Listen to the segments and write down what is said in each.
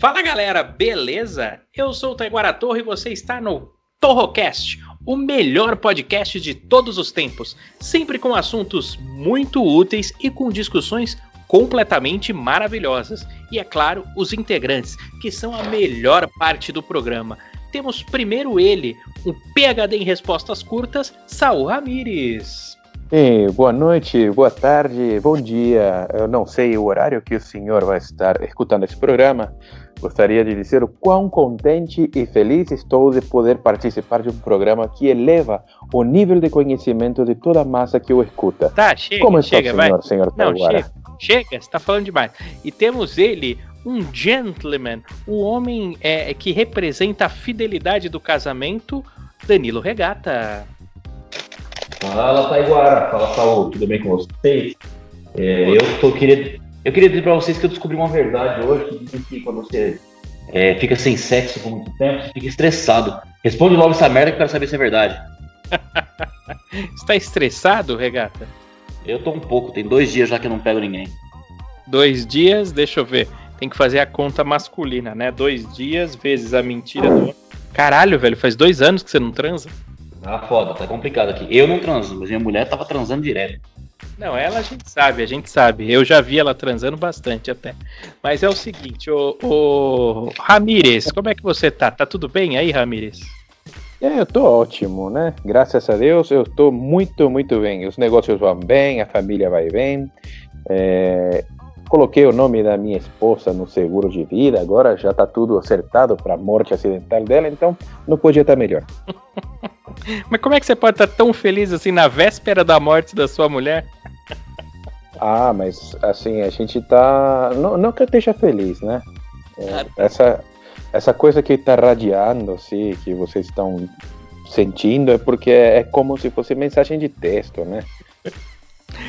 Fala galera, beleza? Eu sou o Taiguara Torre e você está no Torrocast, o melhor podcast de todos os tempos, sempre com assuntos muito úteis e com discussões completamente maravilhosas. E é claro, os integrantes, que são a melhor parte do programa. Temos primeiro ele, um PhD em respostas curtas, Saul Ramires. E boa noite, boa tarde, bom dia. Eu não sei o horário que o senhor vai estar escutando esse programa, Gostaria de dizer o quão contente e feliz estou de poder participar de um programa que eleva o nível de conhecimento de toda a massa que o escuta. Tá, chega, Como está, chega, senhor, vai. senhor Não, Taguara? chega, chega, você tá falando demais. E temos ele, um gentleman, o homem é, que representa a fidelidade do casamento, Danilo Regata. Fala, Taiguara. Fala, Saúl. Tudo bem com vocês? É, eu, tô, queria, eu queria dizer pra vocês que eu descobri uma verdade hoje, que dizem que quando você é, fica sem sexo por muito tempo, você fica estressado. Responde logo essa merda que eu quero saber se é verdade. Está estressado, Regata? Eu tô um pouco, tem dois dias já que eu não pego ninguém. Dois dias, deixa eu ver. Tem que fazer a conta masculina, né? Dois dias vezes a mentira do. Caralho, velho, faz dois anos que você não transa? Ah, foda, tá complicado aqui. Eu não transo, mas minha mulher tava transando direto. Não, ela a gente sabe, a gente sabe. Eu já vi ela transando bastante até. Mas é o seguinte, o, o Ramírez, como é que você tá? Tá tudo bem aí, Ramírez? É, eu tô ótimo, né? Graças a Deus, eu tô muito, muito bem. Os negócios vão bem, a família vai bem. É, coloquei o nome da minha esposa no seguro de vida, agora já tá tudo acertado para a morte acidental dela, então não podia estar melhor. Mas como é que você pode estar tão feliz assim na véspera da morte da sua mulher? Ah, mas assim, a gente tá. Não, não que eu esteja feliz, né? É, essa, essa coisa que tá radiando, assim, que vocês estão sentindo, é porque é como se fosse mensagem de texto, né?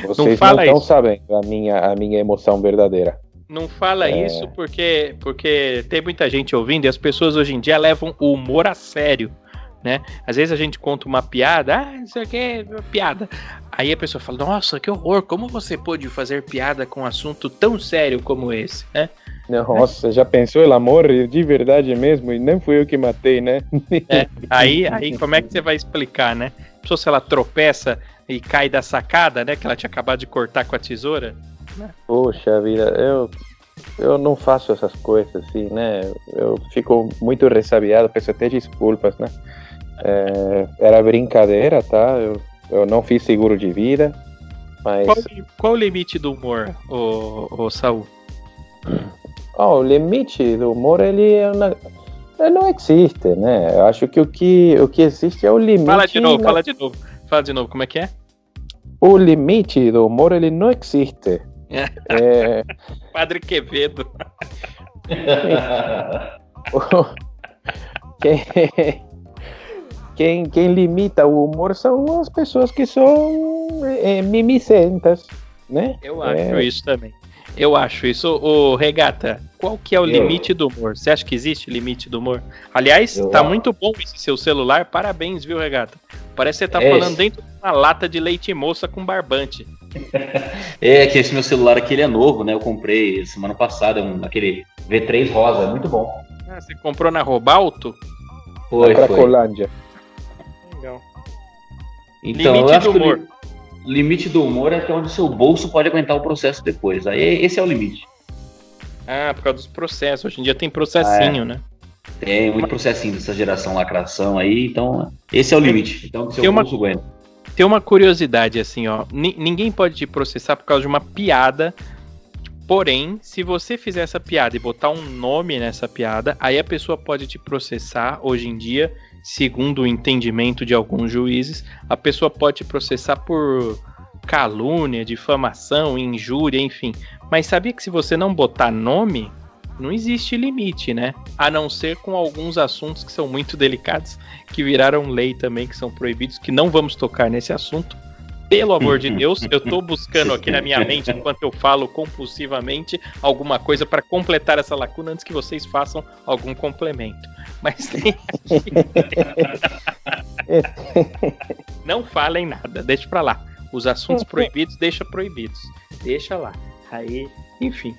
Vocês não fala estão sabendo a minha, a minha emoção verdadeira. Não fala É. isso porque, porque tem muita gente ouvindo e as pessoas hoje em dia levam o humor a sério, né? Às vezes a gente conta uma piada, ah, isso aqui é uma piada. Aí a pessoa fala, nossa, que horror, como você pôde fazer piada com um assunto tão sério como esse, né? Nossa, já pensou? Ela morre de verdade mesmo e nem fui eu que matei, né? É, aí, aí como é que você vai explicar, né? A pessoa, se ela tropeça e cai da sacada, né? Que ela tinha acabado de cortar com a tesoura. Poxa vida, eu, eu não faço essas coisas assim, né? Eu fico muito ressabiado, peço até desculpas, né? É, era brincadeira, tá? Eu, eu não fiz seguro de vida, mas Qual, qual o limite do humor, ô, ô Saul? ó, o limite do humor ele, é uma- não existe, né? Eu acho que o que, o que existe é o limite. Fala de novo, na- fala de novo. Fala de novo, como é que é? O limite do humor ele não existe. É, Padre Quevedo. quem, quem, quem limita o humor são as pessoas que são é, mimicentas, né? Eu acho É. isso também. Eu acho isso. Ô, Regata, qual que é o Eu- limite do humor? Você acha que existe limite do humor? Aliás, Eu tá muito bom esse seu celular. Parabéns, viu, Regata? Parece que você tá É, falando esse- dentro de uma lata de leite moça com barbante. É que esse meu celular aqui ele é novo, né? Eu comprei semana passada, um, aquele V3 rosa, é muito bom. Ah, você comprou na Robalto? Foi, Na foi. Legal. Então, Limite do que humor. Limite do humor é até onde o seu bolso pode aguentar o processo depois. Aí esse é o limite. Ah, por causa dos processos. Hoje em dia tem processinho, né? Tem muito processinho dessa geração lacração aí, então esse é o limite. Então o seu Tem uma- bolso aguenta. Tem uma curiosidade assim, ó. Ni- ninguém pode te processar por causa de uma piada. Porém, se você fizer essa piada e botar um nome nessa piada, aí a pessoa pode te processar hoje em dia, segundo o entendimento de alguns juízes, a pessoa pode processar por calúnia, difamação, injúria, enfim. Mas sabia que se você não botar nome, não existe limite, né? A não ser com alguns assuntos que são muito delicados, que viraram lei também, que são proibidos, que não vamos tocar nesse assunto. Pelo amor de Deus, eu tô buscando aqui na minha mente, enquanto eu falo compulsivamente, alguma coisa para completar essa lacuna antes que vocês façam algum complemento. Mas não falem nada, deixa pra lá. Os assuntos proibidos, deixa proibidos. Deixa lá. Aí Enfim.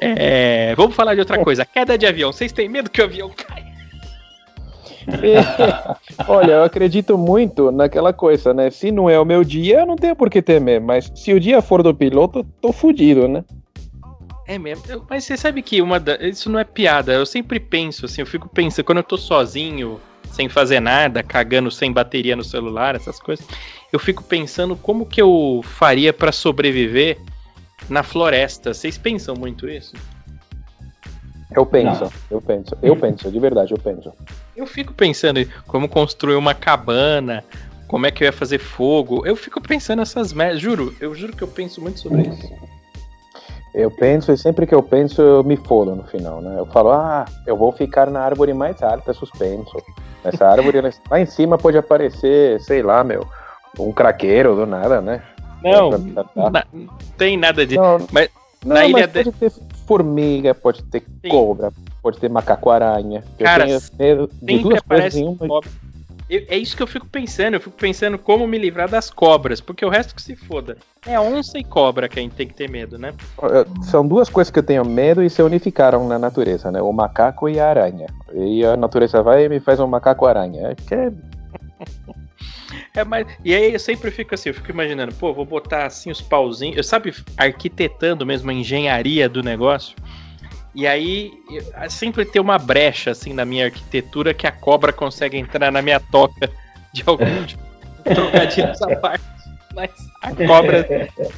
É, vamos falar de outra coisa. Queda de avião. Vocês têm medo que o avião caia? Olha, eu acredito muito naquela coisa, né? Se não é o meu dia, eu não tenho por que temer. Mas se o dia for do piloto, tô fudido, né? É mesmo. Eu- mas você sabe que uma da... isso não é piada. Eu sempre penso assim, eu fico pensando, quando eu tô sozinho, sem fazer nada, cagando sem bateria no celular, essas coisas, eu fico pensando como que eu faria pra sobreviver na floresta. Vocês pensam muito isso? Eu penso, eu penso, eu penso, de verdade, eu penso. Eu fico pensando em como construir uma cabana, como é que eu ia fazer fogo. Eu fico pensando nessas merdas. Juro, eu juro que eu penso muito sobre isso. Eu penso e sempre que eu penso eu me fodo no final, né? Eu falo, ah, eu vou ficar na árvore mais alta suspenso. Essa árvore lá em cima pode aparecer, sei lá, meu, um craqueiro do nada, né? Não, Tá, tá. na- não tem nada de. Não, mas não, na mas ilha de- ter formiga, pode ter Sim. cobra, pode ter macaco-aranha. Eu Cara, tenho medo duas coisas aparece em uma. cobra. Eu- é isso que eu fico pensando. Eu fico pensando como me livrar das cobras, porque o resto que se foda. É onça e cobra que a gente tem que ter medo, né? São duas coisas que eu tenho medo e se unificaram na natureza, né? O macaco e a aranha. E a natureza vai e me faz um macaco-aranha. É que é É, mas, e aí eu sempre fico assim, eu fico imaginando, pô, vou botar assim os pauzinhos, eu sabe, arquitetando mesmo a engenharia do negócio. E aí eu- sempre tem uma brecha assim na minha arquitetura que a cobra consegue entrar na minha toca de algum tipo, trocadilho essa parte. Mas a cobra,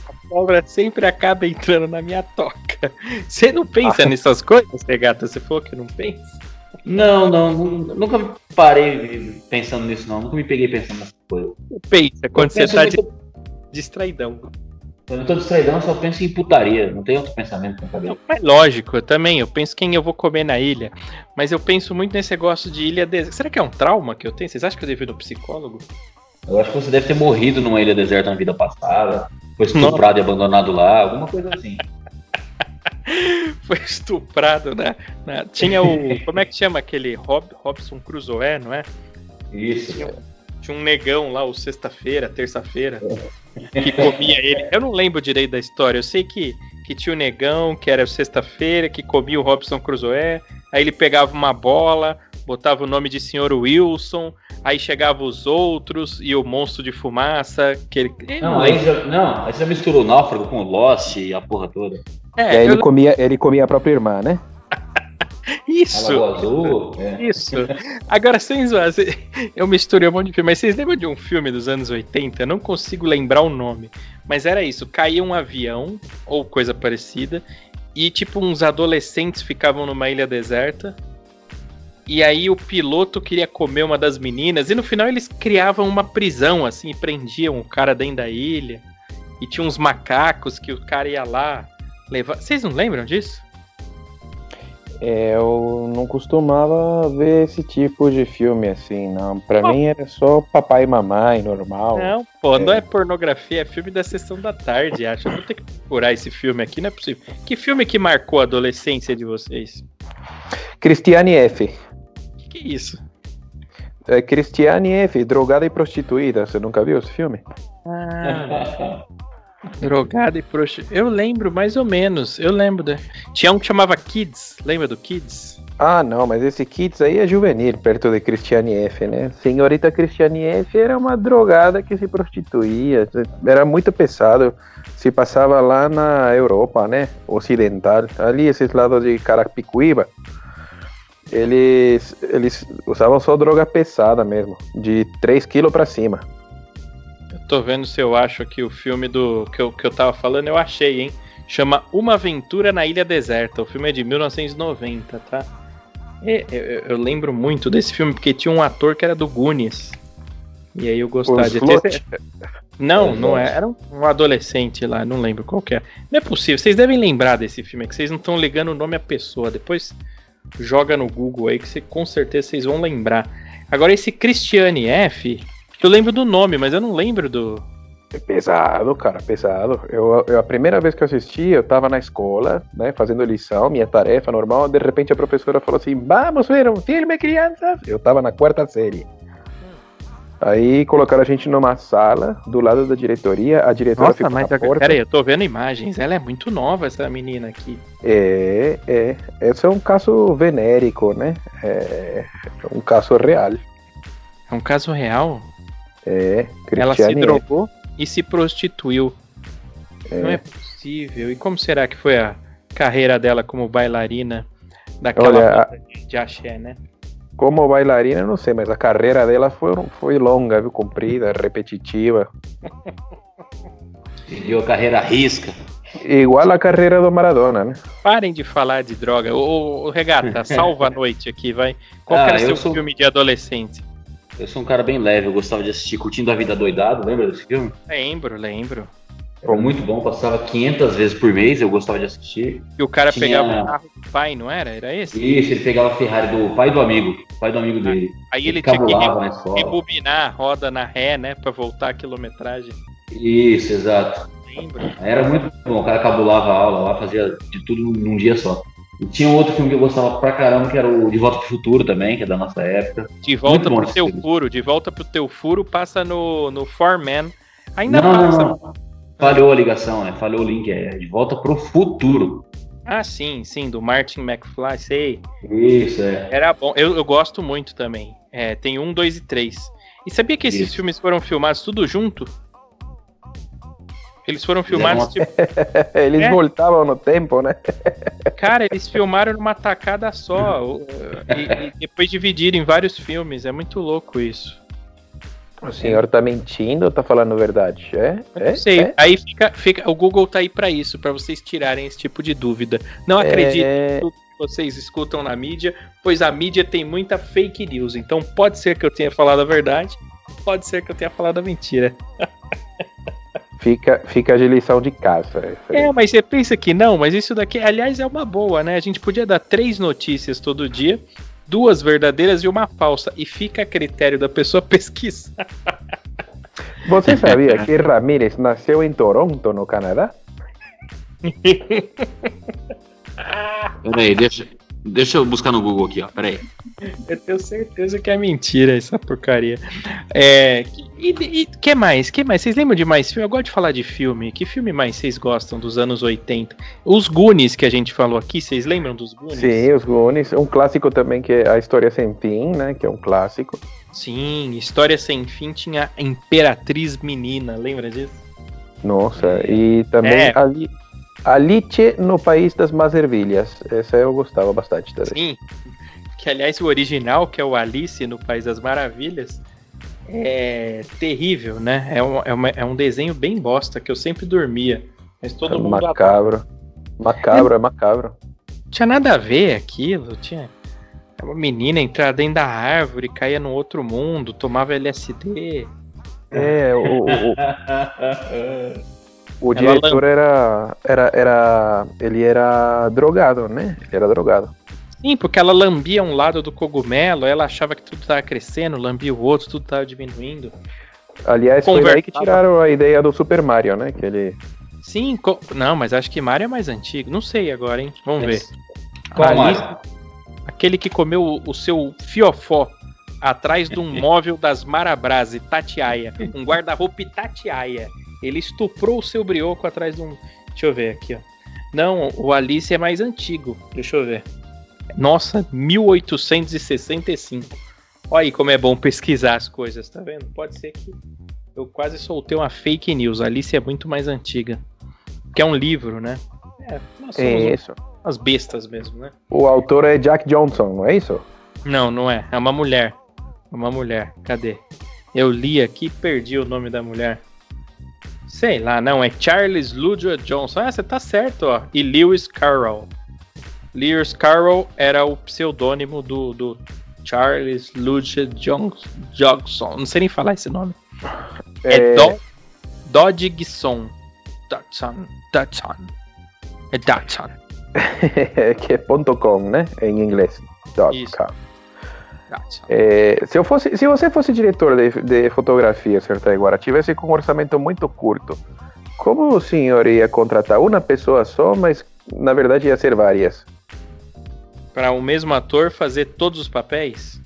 a cobra sempre acaba entrando na minha toca. Você não pensa nessas coisas, Regata? Você falou que não pensa? Não, não, nu- nunca parei pensando nisso, não. Nunca me peguei pensando nessas coisas. Pensa quando você tá di- distraidão. Eu não tô distraidão, eu só penso em putaria. Não tem outro pensamento na cabeça. Não, mas lógico, eu também. Eu penso quem eu vou comer na ilha. Mas eu penso muito nesse negócio de ilha deserta. Será que é um trauma que eu tenho? Vocês acham que eu devo ir no psicólogo? Eu acho que você deve ter morrido numa ilha deserta na vida passada. Foi estuprado e abandonado lá, alguma coisa assim. Foi estuprado, né? Tinha o. Como é que chama aquele Rob, Robson Crusoe, não é? Isso. Tinha um negão lá, o sexta-feira, terça-feira, que comia ele. Eu não lembro direito da história. Eu sei que, que tinha o negão, que era o sexta-feira, que comia o Robson Crusoe. Aí ele pegava uma bola, botava o nome de Senhor Wilson. Aí chegava os outros e o monstro de fumaça. Que ele... Não, aí já, não, aí você já misturou o náufrago com o Lost e a porra toda. E É, aí eu- ele comia, ele comia a própria irmã, né? Isso! Lagoa Azul. É. Isso. Agora, sem zoar, eu misturei um monte de filme, mas vocês lembram de um filme dos anos 80? Eu não consigo lembrar o nome. Mas era isso: caía um avião, ou coisa parecida, e tipo, uns adolescentes ficavam numa ilha deserta. E aí o piloto queria comer uma das meninas, e no final eles criavam uma prisão, assim, e prendiam o cara dentro da ilha. E tinha uns macacos que o cara ia lá levar. Vocês não lembram disso? É, Eu não costumava ver esse tipo de filme assim, não. Pra Ah. mim era só papai e mamãe, normal. Não, pô, não é pornografia, é filme da sessão da tarde, acho. Eu vou ter que procurar esse filme aqui, não é possível. Que filme que marcou a adolescência de vocês? Cristiane F. Que que é isso? É, Cristiane F, drogada e prostituída. Você nunca viu esse filme? Ah, drogada e prostituta. Eu lembro mais ou menos, eu lembro. Da... Tinha um que chamava Kids, lembra do Kids? Ah, não, mas esse Kids aí é juvenil, perto de Cristiane F, né? Senhorita Cristiane F era uma drogada que se prostituía, era muito pesado. Se passava lá na Europa, né? Ocidental, ali esses lados de Carapicuíba. Eles, eles usavam só droga pesada mesmo, de 3 quilos pra cima. Tô vendo se eu acho aqui o filme do que eu, que eu tava falando, eu achei, hein? Chama Uma Aventura na Ilha Deserta. O filme é de 1990, tá? É, eu, eu- lembro muito desse filme porque tinha um ator que era do Goonies. E aí eu gostava Os de Float. Não, não é. Era um, um adolescente lá, não lembro qual que é. Não é possível, vocês devem lembrar desse filme, é que vocês não estão ligando o nome à pessoa. Depois joga no Google aí que você, com certeza vocês vão lembrar. Agora esse Christiane F, eu lembro do nome, mas eu não lembro do. É pesado, cara, pesado. Eu, eu- a primeira vez que eu assisti, eu tava na escola, né, fazendo lição, minha tarefa normal. De repente a professora falou assim: Vamos ver um filme, crianças. Eu tava na quarta série. Aí colocaram a gente numa sala do lado da diretoria, a diretora Nossa, ficou mas na a- porta. peraí, eu tô vendo imagens. Ela é muito nova, essa menina aqui. É, é. Esse é um caso venérico, né? É um caso real. É um caso real. É, Ela se drogou e se prostituiu. Não é possível. E como será que foi a carreira dela como bailarina daquela Olha, de, axé, né? Como bailarina, não sei, mas a carreira dela foi, foi longa, viu? Comprida, repetitiva. Seguiu a carreira à risca. Igual a carreira do Maradona, né? Parem de falar de droga. Ô, ô, Regata, salva a noite aqui, vai. Qual que Ah, era eu seu sou- filme de adolescente? Eu sou um cara bem leve, eu gostava de assistir Curtindo a Vida Doidado, lembra desse filme? Lembro, lembro. Era muito bom, passava 500 vezes por mês, eu gostava de assistir. E o cara Tinha- pegava o carro do pai, não era? Era esse? Isso, ele pegava a Ferrari do pai do amigo, pai do amigo dele. Aí ele tinha que rebobinar a roda na ré, né? Pra voltar a quilometragem. Isso, exato. Lembro. Era muito bom, o cara cabulava a aula lá, fazia de tudo num dia só. E tinha um outro filme que eu gostava pra caramba, que era o De Volta pro Futuro também, que é da nossa época. De volta pro teu filme. furo, de volta pro teu furo, passa no, no Foreman. Ainda Não, passa. não, não. Falhou a ligação, né? Falhou o link, é De Volta pro Futuro. Ah, sim, sim, do Martin McFly, sei. Isso, é. Era bom. Eu, eu gosto muito também. É, tem um, dois e três. E sabia que esses Isso. filmes foram filmados tudo junto? Eles foram filmados, tipo, Eles É. voltavam no tempo, né? cara, eles filmaram numa tacada só. E, e depois dividiram em vários filmes. É muito louco isso. O senhor tá mentindo ou tá falando verdade? É? É? Não sei. É? Aí fica, fica. O Google tá aí pra isso, pra vocês tirarem esse tipo de dúvida. Não acredite É, em tudo que vocês escutam na mídia, pois a mídia tem muita fake news. Então pode ser que eu tenha falado a verdade, pode ser que eu tenha falado a mentira. Fica, fica de lição de casa. aí. É, mas você pensa que não, mas isso daqui, aliás, é uma boa, né? A gente podia dar três notícias todo dia, duas verdadeiras e uma falsa, e fica a critério da pessoa pesquisar. Você sabia que Ramírez nasceu em Toronto, no Canadá? Peraí, deixa, deixa eu buscar no Google aqui, ó. Peraí. Eu tenho certeza que é mentira essa porcaria. É, e, e que mais? Que mais? Vocês lembram de mais filme? Eu gosto de falar de filme. Que filme mais vocês gostam dos anos 80? Os Goonies que a gente falou aqui, vocês lembram dos Goonies? Sim, os Goonies. Um clássico também que é A História Sem Fim, né? Que é um clássico. Sim, História Sem Fim tinha a Imperatriz Menina, lembra disso? Nossa, e também É. Ali, Alice no País das Maravilhas. Essa eu gostava bastante também. Sim. Que aliás o original, que é o Alice no País das Maravilhas, é terrível, né? É um, é uma- é um desenho bem bosta que eu sempre dormia. Mas todo É mundo adora. macabro. Macabro, é macabro. tinha nada a ver aquilo, tinha é uma menina entrar dentro da árvore, caía no outro mundo, tomava LSD. É, o, o, Ela diretor era, era, era. Ele era drogado, né? Ele era drogado. Sim, porque ela lambia um lado do cogumelo, ela achava que tudo tava crescendo, lambia o outro, tudo tava diminuindo. Aliás, foi daí que tiraram a ideia do Super Mario, né? Que ele. Sim, co- não, mas acho que Mario é mais antigo. Não sei agora, hein? Vamos ver. Qual Alice- Mario? Aquele que comeu o, o seu fiofó atrás de um móvel das Marabras, Tatiaia. Um guarda-roupa Tatiaia. Ele estuprou o seu brioco atrás de um. Deixa eu ver aqui, ó. Não, o Alice é mais antigo. Deixa eu ver. Nossa, 1865. Olha aí como é bom pesquisar as coisas, tá vendo? Pode ser que eu quase soltei uma fake news. A Alice é muito mais antiga. Que é um livro, né? É, nós É isso. umas bestas mesmo, né? O autor é Jack Johnson, não é isso? Não, não é. É uma mulher. É Uma mulher. Cadê? Eu li aqui e perdi o nome da mulher. Sei lá, não. É Charles Ludwig Johnson. Ah, você tá certo, ó. E Lewis Carroll. Lewis Carroll era o pseudônimo do, do Charles Ludwig Johnson. Não sei nem falar esse nome. É, Do Dodgson. Dodson. Dodson. É Dodson. que é ponto .com, né? Em inglês. Dot Isso. com. É, se, eu fosse, se você fosse diretor de, de fotografia, certo, agora, tivesse com um orçamento muito curto, como o senhor ia contratar uma pessoa só, mas na verdade ia ser várias? Para o mesmo ator fazer todos os papéis?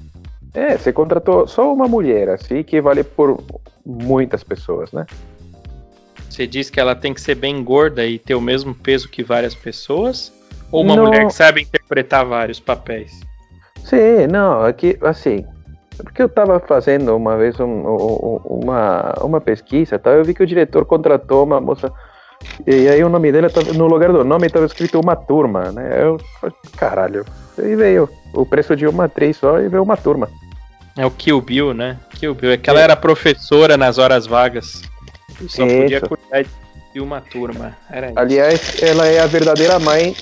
É, você contratou só uma mulher, assim, que vale por muitas pessoas, né? Você diz que ela tem que ser bem gorda e ter o mesmo peso que várias pessoas? Ou uma Não. mulher que sabe interpretar vários papéis? Sim, não, aqui, assim, porque eu tava fazendo uma vez um- um- uma, uma pesquisa, tá? eu vi que o diretor contratou uma moça, e aí o nome dela, tava- no lugar do nome estava escrito uma turma, né? Eu falei, caralho, e veio o preço de uma atriz só e veio uma turma. É o Kill Bill, né? Kill Bill. É que ela era professora nas horas vagas. E só Isso. podia cuidar de uma turma. Era isso. Aliás, ela é a verdadeira mãe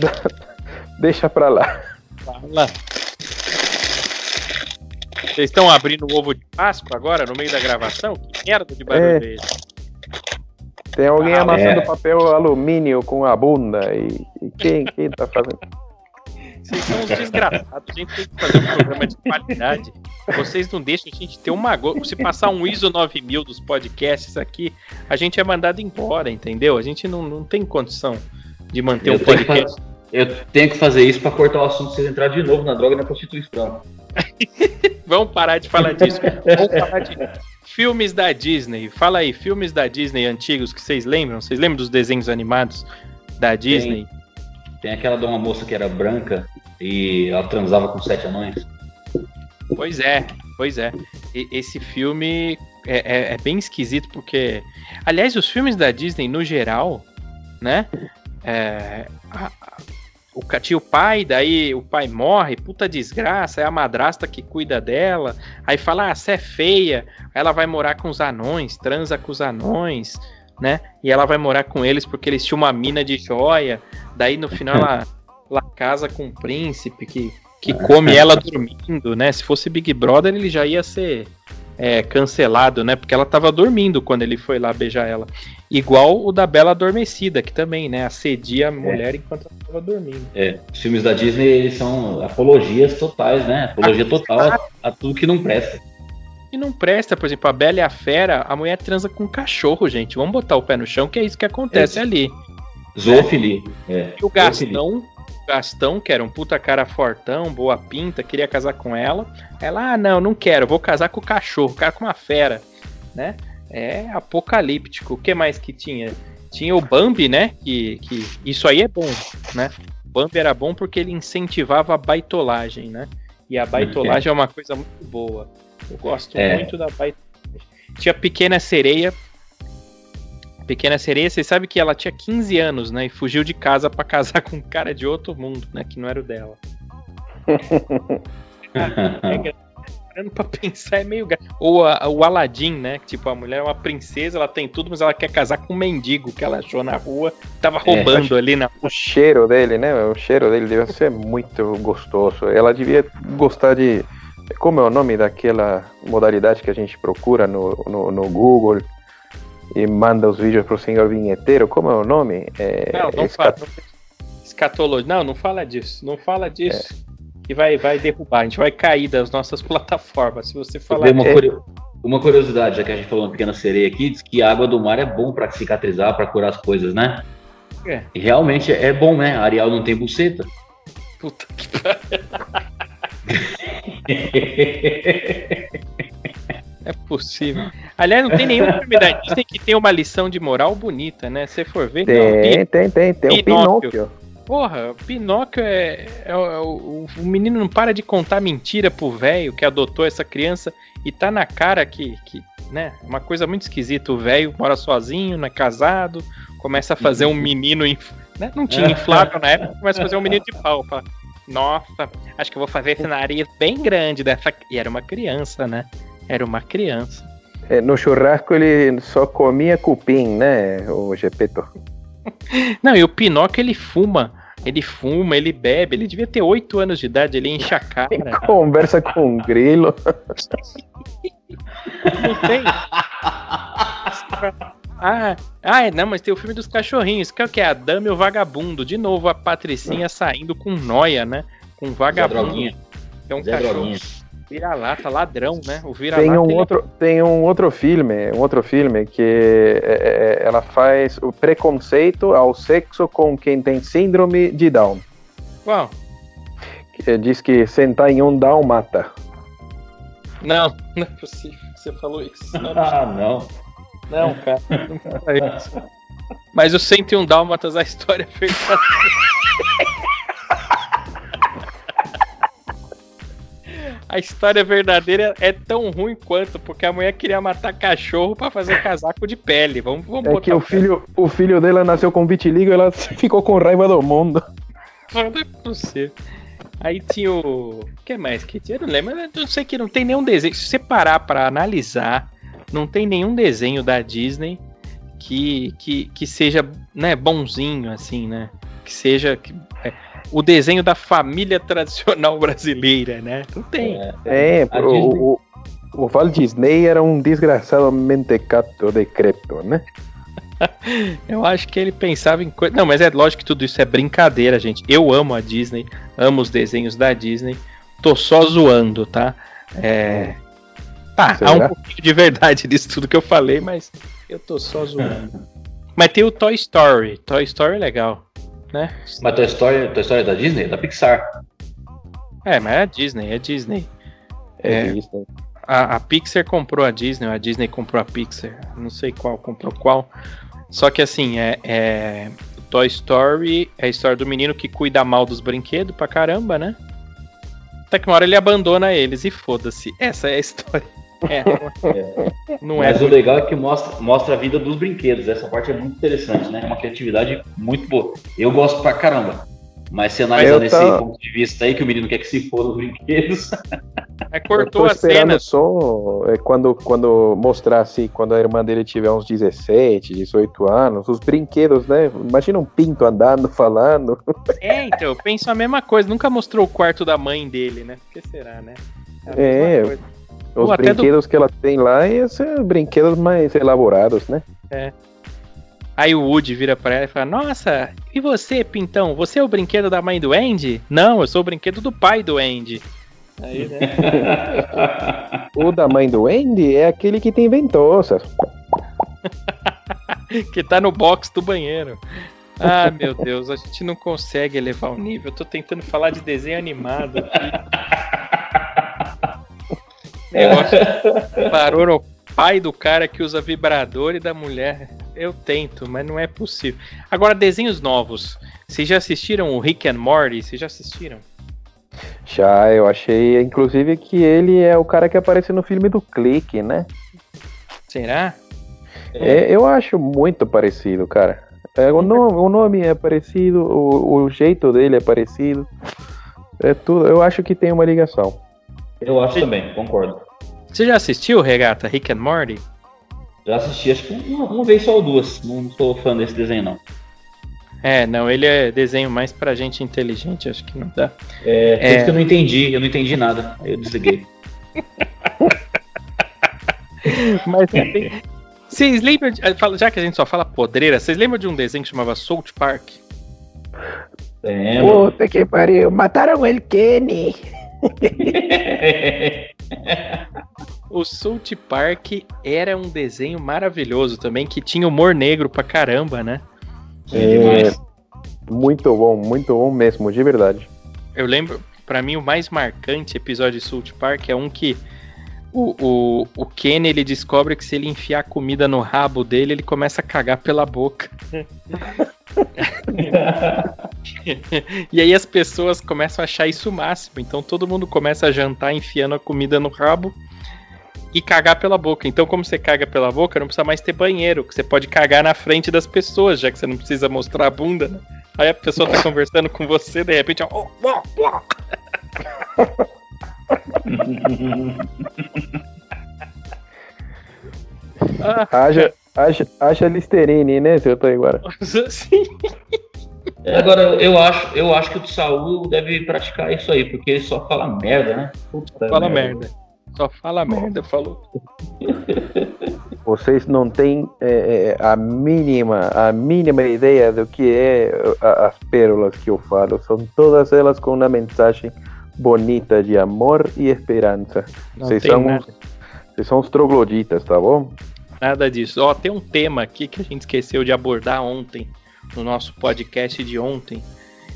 da... Deixa pra lá. Fala. Vocês estão abrindo o ovo de Páscoa agora, no meio da gravação? Que merda de barulho É. é esse? Tem alguém Ah, amassando é. papel alumínio com a bunda e, e quem, quem tá fazendo? Vocês são uns desgraçados. A gente tem que fazer um programa de qualidade. Vocês não deixam a gente ter uma. Se passar um ISO 9000 dos podcasts aqui, a gente é mandado embora, entendeu? A gente não, não tem condição de manter Eu um tenho, podcast. fazer, eu tenho que fazer isso pra cortar o assunto vocês entrarem de novo na droga e na prostituição. Vamos parar de falar disso. Vamos falar de filmes da Disney. Fala aí, filmes da Disney antigos que vocês lembram? Vocês lembram dos desenhos animados da Disney? Tem aquela de uma moça que era branca e ela transava com sete anões. Pois é, pois é. E- esse filme é, é- é bem esquisito porque, aliás, os filmes da Disney no geral, né? é, a- o tinha o pai, daí o pai morre, puta desgraça, é a madrasta que cuida dela. Aí fala, ah, você é feia. Aí ela vai morar com os anões, transa com os anões, né? E ela vai morar com eles porque eles tinham uma mina de joia. Daí no final ela, ela casa com um príncipe que que come ela dormindo, né? Se fosse Big Brother, ele já ia ser é, cancelado, né? Porque ela tava dormindo quando ele foi lá beijar ela. Igual o da Bela Adormecida, que também, né? Assedia a mulher enquanto ela tava dormindo. É, os filmes da Disney eles são apologias totais, né? Apologia total a, a tudo que não presta. E não presta, por exemplo, a Bela e a Fera, a mulher transa com um cachorro, gente. Vamos botar o pé no chão, que é isso que acontece ali. Zoofilia. É. E o Gastão, Gastão, que era um puta cara fortão, boa pinta, queria casar com ela. Ela, ah, não, não quero, vou casar com o cachorro, cara com uma fera, né? É apocalíptico. O que mais que tinha? Tinha o Bambi, né? Que, que isso aí é bom, né? O Bambi era bom porque ele incentivava a baitolagem, né? E a baitolagem é uma coisa muito boa. Eu gosto É. muito da baitolagem. Tinha Pequena Sereia. Pequena Sereia, você sabe que ela tinha 15 anos, né? E fugiu de casa pra casar com um cara de outro mundo, né? Que não era o dela. É gra- Parando pra pensar, é meio. Ou a- o Aladdin, né? Tipo, a mulher é uma princesa, ela tem tudo, mas ela quer casar com um mendigo que ela achou na rua, tava roubando ali na. O cheiro dele, né? O cheiro dele deve ser muito gostoso. Ela devia gostar de. Como é o nome daquela modalidade que a gente procura no, no, no Google e manda os vídeos pro senhor vinheteiro? Como é o nome? É, Não, não esca- fala. Escatologia. Não, não fala disso. Não fala disso. Que vai, vai derrubar. A gente vai cair das nossas plataformas. Se você falar. Uma, É. curio- uma curiosidade, já que a gente falou uma pequena sereia aqui, diz que a água do mar é bom pra cicatrizar, pra curar as coisas, né? É. E realmente é bom, né? A Ariel não tem buceta. Puta que pariu. É possível. Aliás, não tem nenhum filme da Disney que tenha uma lição de moral bonita, né? Se for ver, não. Tem, tem, tem. Tem o Pinóquio. Pinóquio. Porra, o Pinóquio é. é o- é o, o menino não para de contar mentira pro velho que adotou essa criança e tá na cara que. que né? Uma coisa muito esquisita. O velho mora sozinho, não é casado, começa a fazer um menino. inf- Né? Não tinha inflável na época, começa a fazer um menino de pau. Fala, Nossa, acho que eu vou fazer esse nariz bem grande dessa. E era uma criança, né? Era uma criança. É, no churrasco ele só comia cupim, né? O Gepeto. Não, e o Pinóquio ele fuma. Ele fuma, ele bebe, ele devia ter 8 anos de idade, ele enche a cara. Conversa com um grilo. Não tem. Ah, ah, não, mas tem o filme dos cachorrinhos, que é o que? A Dama e o Vagabundo. De novo, a Patricinha saindo com noia, né? Com vagabundo. É um Zé cachorro Droguinha. Vira-lata, ladrão, né? O vira-lata. Tem um ele- outro, tem um outro filme, um outro filme que é, é, ela faz o preconceito ao sexo com quem tem síndrome de Down. Qual? Que diz que sentar em um Down mata. Não, não é possível. Você falou isso. Não, Ah, não. não cara. Não fala isso. Mas o 101 Dálmatas, a história é verdadeira. A história verdadeira é tão ruim quanto, porque a mulher queria matar cachorro pra fazer casaco de pele. Vamos, vamos É que o filho, o filho dela nasceu com vitiligo e ela ficou com raiva do mundo. Não é possível. Aí tinha o. O que mais que tinha? Eu não lembro. Eu não sei que não tem nenhum desenho. Se você parar pra analisar, não tem nenhum desenho da Disney que, que, que seja né, bonzinho, assim, né? Que seja. que- é, o desenho da família tradicional brasileira, né? Não tem. É. É, A o, Disney- o, o Walt Disney era um desgraçado mentecato decrépito, né? Eu acho que ele pensava em coisa. Não, mas é lógico que tudo isso é brincadeira, gente. Eu amo a Disney, amo os desenhos da Disney. Tô só zoando, tá? É. Tá, há um Será? pouquinho de verdade nisso tudo que eu falei, mas eu tô só zoando. mas tem o Toy Story. Toy Story é legal, né? Mas tua história, tua história é da Disney? Da Pixar. É, mas é a Disney, é Disney. É. Disney. A, a Pixar comprou a Disney, a Disney comprou a Pixar. Não sei qual comprou qual. Só que assim, é, é. Toy Story é a história do menino que cuida mal dos brinquedos pra caramba, né? Até que uma hora ele abandona eles e foda-se. Essa é a história. É, não é. Mas o legal é que mostra, mostra a vida dos brinquedos. Essa parte é muito interessante, né? É uma criatividade muito boa. Eu gosto pra caramba. Mas se nesse tava- ponto de vista aí, que o menino quer que se for os brinquedos. É, Eu cortou tô a esperando cena. só é, quando, quando mostrar assim, quando a irmã dele tiver uns 17, 18 anos, os brinquedos, né? Imagina um pinto andando, falando. É, então, eu penso a mesma coisa. Nunca mostrou o quarto da mãe dele, né? Por que será, né? a mesma É, coisa. Os Ou até do- brinquedos que ela tem lá iam ser brinquedos mais elaborados, né? Aí o Woody vira pra ela e fala: Nossa, e você, Pintão? Você é o brinquedo da mãe do Andy? Não, eu sou o brinquedo do pai do Andy. Aí, né? O da mãe do Andy é aquele que tem ventosas. que tá no box do banheiro. Ah, meu Deus, a gente não consegue elevar o nível. Eu tô tentando falar de desenho animado aqui. Negócio parou no pai do cara que usa vibrador e da mulher. Eu tento, mas não é possível. Agora, desenhos novos. Vocês já assistiram o Rick and Morty? Vocês já assistiram? Já, eu achei, inclusive, que ele é o cara que aparece no filme do Clique, né? Será? É, eu acho muito parecido, cara. É, o, nome, o nome é parecido, o, o jeito dele é parecido. É tudo, eu acho que tem uma ligação. Eu acho também, concordo. Você já assistiu, Regata, Rick and Morty? Já assisti, acho que uma, uma vez só ou duas. Não sou fã desse desenho, não. É, não, ele é desenho mais pra gente inteligente, acho que não dá. É, por É. isso que eu não entendi, eu não entendi nada. Aí eu desliguei. Mas tem- Vocês lembram, de, falo- já que a gente só fala podreira, vocês lembram de um desenho que chamava South Park? Lembro. Puta que pariu, mataram el Kenny. O South Park era um desenho maravilhoso também, que tinha humor negro pra caramba, né? É. Muito bom, muito bom mesmo, de verdade. Eu lembro, pra mim, o mais marcante episódio de South Park é um que o, o, o Kenny ele descobre que se ele enfiar comida no rabo dele, ele começa a cagar pela boca. E aí as pessoas começam a achar isso o máximo. Então todo mundo começa a jantar enfiando a comida no rabo e cagar pela boca. Então, como você caga pela boca, não precisa mais ter banheiro, que você pode cagar na frente das pessoas, já que você não precisa mostrar a bunda, né? Aí a pessoa tá conversando com você, de repente, ó, ó, ó, ó. Ah, Haja, haja, haja Listerine, né, seu Taiguara? sim. É, Agora, eu acho, eu acho que o Saul deve praticar isso aí, porque ele só fala merda, né? Puta Fala merda. Só fala merda, falou. Vocês não têm é, é, a mínima, a mínima ideia do que é as pérolas que eu falo. São todas elas com uma mensagem bonita de amor e esperança. Não Vocês são, nada. vocês são os trogloditas, tá bom? Nada disso. Ó, tem um tema aqui que a gente esqueceu de abordar ontem, no nosso podcast de ontem.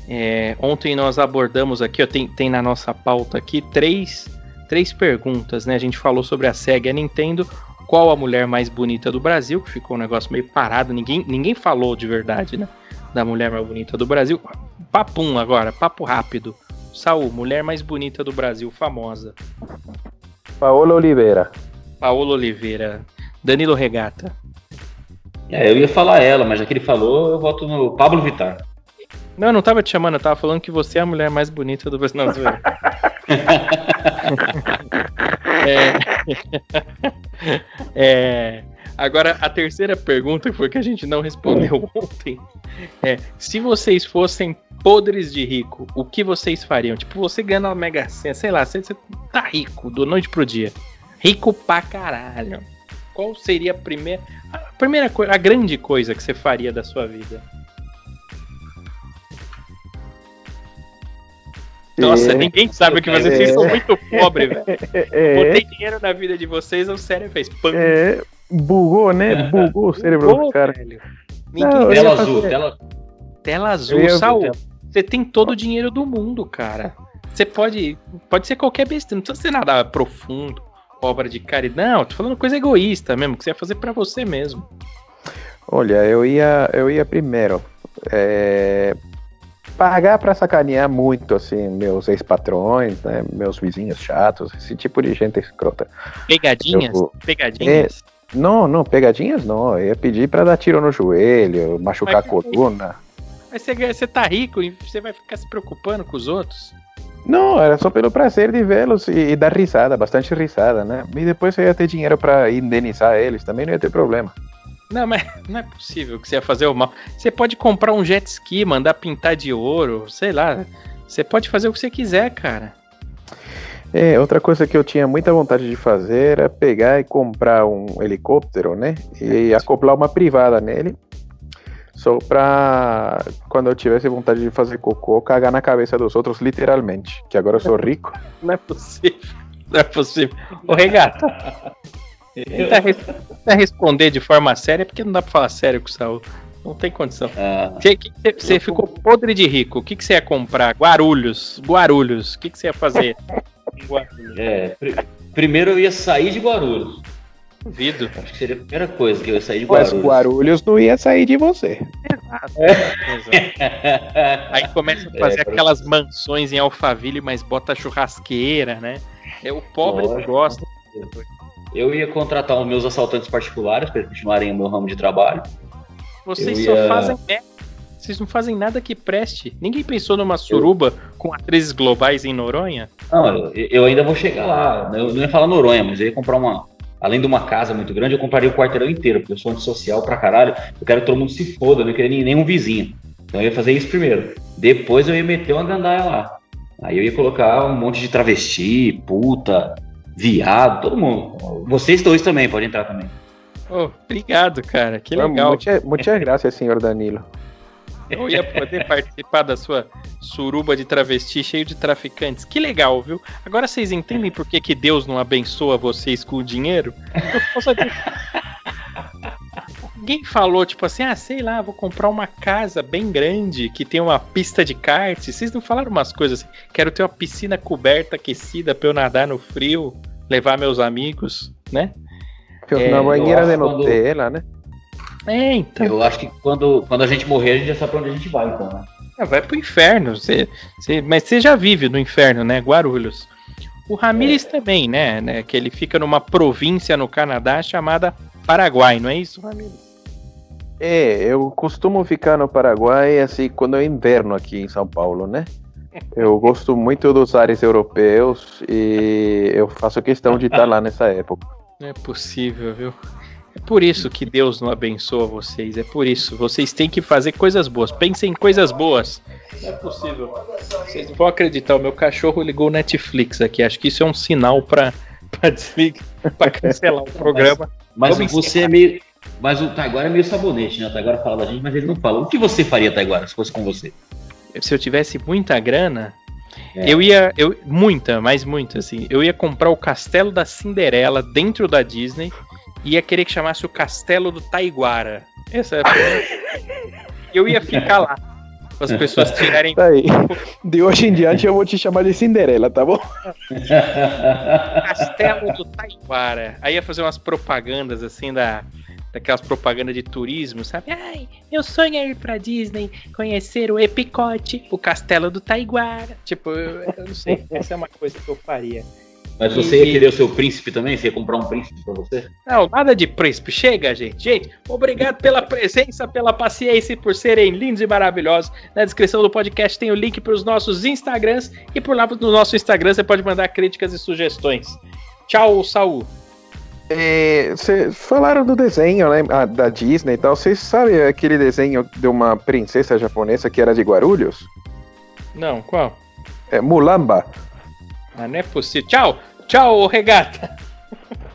É, ontem nós abordamos aqui, ó, tem, tem na nossa pauta aqui três três perguntas, né? A gente falou sobre a SEG e a Nintendo. Qual a mulher mais bonita do Brasil? Que ficou um negócio meio parado. Ninguém, ninguém falou de verdade, né? Da mulher mais bonita do Brasil. Papum agora, papo rápido. Saul, mulher mais bonita do Brasil, famosa. Paola Oliveira. Paola Oliveira. Danilo Regata. É, eu ia falar ela, mas já que ele falou, eu voto no Pablo Vittar. Não, eu não tava te chamando, eu tava falando que você é a mulher mais bonita do Brasil. Não, zoeira. É... é... Agora, a terceira pergunta foi que a gente não respondeu ontem. É, se vocês fossem podres de rico, o que vocês fariam? Tipo, você ganha uma mega cena, sei lá, você, você tá rico do noite pro dia. Rico pra caralho. Qual seria a primeira, a primeira coisa, a grande coisa que você faria da sua vida? Nossa, é. ninguém sabe o que vocês, vocês são muito pobres, velho. É. Botei dinheiro na vida de vocês, o cérebro fez pam. É, bugou, né? Bugou o cérebro do cara. Ninguém Não, tela azul, tela... tela azul, Saul. Você tem todo o dinheiro do mundo, cara. Você pode. Pode ser qualquer besteira, não precisa ser nada profundo, obra de caridade. Não, tô falando coisa egoísta mesmo, que você ia fazer para você mesmo. Olha, eu ia, eu ia primeiro é, pagar para sacanear muito, assim, meus ex-patrões, né, meus vizinhos chatos, esse tipo de gente escrota. Pegadinhas? Eu, pegadinhas? É, não, não, pegadinhas não. Eu ia pedir para dar tiro no joelho, machucar mas, a coluna. Mas você, você tá rico e você vai ficar se preocupando com os outros? Não, era só pelo prazer de vê-los e, e, dar risada, bastante risada, né? E depois você ia ter dinheiro para indenizar eles, também não ia ter problema. Não, mas não é possível que você ia fazer o mal. Você pode comprar um jet ski, mandar pintar de ouro, sei lá. Você pode fazer o que você quiser, cara. É, outra coisa que eu tinha muita vontade de fazer era pegar e comprar um helicóptero, né? E acoplar uma privada nele. Só pra quando eu tivesse vontade de fazer cocô, cagar na cabeça dos outros, literalmente. Que agora eu sou rico. Não é possível. Não é possível. Ô, regata. Tentar, tentar responder de forma séria, porque não dá pra falar sério com o Saul. Não tem condição. Ah, você, ficou podre de rico. O que, que você ia comprar? Guarulhos. Guarulhos. O que, que você ia fazer? É, pr primeiro eu ia sair de Guarulhos. Duvido. Acho que seria a primeira coisa que eu ia sair de Guarulhos. Mas Guarulhos não ia sair de você. Exato. É. Aí começa a fazer é, aquelas mansões em Alphaville, mas bota churrasqueira, né? É o pobre que gosta. Eu ia contratar os meus assaltantes particulares para eles continuarem o meu ramo de trabalho. Vocês só fazem Vocês não fazem nada que preste. Ninguém pensou numa suruba eu... com atrizes globais em Noronha? Não, eu, eu, ainda vou chegar lá. Eu não ia falar Noronha, mas eu ia comprar uma. Além de uma casa muito grande, eu compraria o quarteirão inteiro, porque eu sou antissocial pra caralho. Eu quero que todo mundo se foda, eu não queria nenhum vizinho. Então eu ia fazer isso primeiro. Depois eu ia meter uma gandaia lá. Aí eu ia colocar um monte de travesti, puta, viado, todo mundo. Vocês dois também, podem entrar também. Oh, obrigado, cara. Que legal. Muitas muita graças, senhor Danilo. Eu ia poder participar da sua suruba de travesti cheio de traficantes. Que legal, viu? Agora vocês entendem por que, que Deus não abençoa vocês com o dinheiro? Ninguém falou, tipo assim, ah, sei lá, vou comprar uma casa bem grande que tem uma pista de kart. Vocês não falaram umas coisas assim? Quero ter uma piscina coberta, aquecida pra eu nadar no frio levar meus amigos, né? É, na banheira de Nutella, quando... né? É, então. Eu acho que quando, quando a gente morrer, a gente já sabe pra onde a gente vai, então, né? É, vai pro inferno. Você, você, mas você já vive no inferno, né? Guarulhos. O Ramires é. também, né, né? Que ele fica numa província no Canadá chamada Paraguai, não é isso, Ramires? É, eu costumo ficar no Paraguai assim quando é inverno aqui em São Paulo, né? Eu gosto muito dos ares europeus e eu faço questão de estar lá nessa época. Não é possível, viu? É por isso que Deus não abençoa vocês. É por isso. Vocês têm que fazer coisas boas. Pensem em coisas boas. Não é possível. Vocês não vão acreditar. O meu cachorro ligou o Netflix aqui. Acho que isso é um sinal para para cancelar o programa. Mas, mas você é meio. Mas o Taiguara é meio sabonete, né? O Taiguara fala da gente, mas ele não fala. O que você faria, Taiguara, se fosse com você? Se eu tivesse muita grana, é. eu ia. Eu, muita, mas muita, assim. Eu ia comprar o castelo da Cinderela dentro da Disney e ia querer que chamasse o castelo do Taiguara. Essa é a Eu ia ficar lá. As pessoas tirarem. Tá aí. De hoje em diante eu vou te chamar de Cinderela, tá bom? Castelo do Taiguara. Aí ia fazer umas propagandas assim da. Daquelas propagandas de turismo, sabe? Ai, meu sonho é ir pra Disney, conhecer o Epicote, o Castelo do Taiguara. Tipo, eu, eu não sei, essa é uma coisa que eu faria. Mas você ia querer o seu príncipe também? Você ia comprar um príncipe pra você? Não, nada de príncipe. Chega, gente. Gente, obrigado pela presença, pela paciência e por serem lindos e maravilhosos. Na descrição do podcast tem o link para os nossos Instagrams. E por lá no nosso Instagram você pode mandar críticas e sugestões. Tchau, Saul. Vocês falaram do desenho né, ah, da Disney e tal. Vocês sabem aquele desenho de uma princesa japonesa que era de Guarulhos? Não, qual? É Mulamba. Ah, não é possível. Tchau, tchau, regata.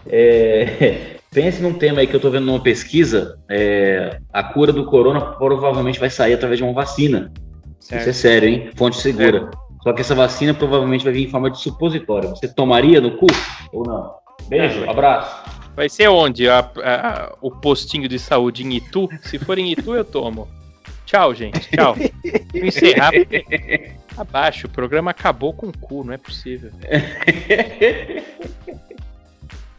É, pense num tema aí que eu tô vendo numa pesquisa. É, a cura do corona provavelmente vai sair através de uma vacina. Certo. Isso é sério, hein? Fonte segura. Certo. Só que essa vacina provavelmente vai vir em forma de supositório. Você tomaria no cu ou não? Beijo, abraço. Vai ser onde? A, a, o postinho de saúde em Itu? Se for em Itu, eu tomo. Tchau, gente. Tchau. Vou encerrar. Abaixo, o programa acabou com o cu, não é possível.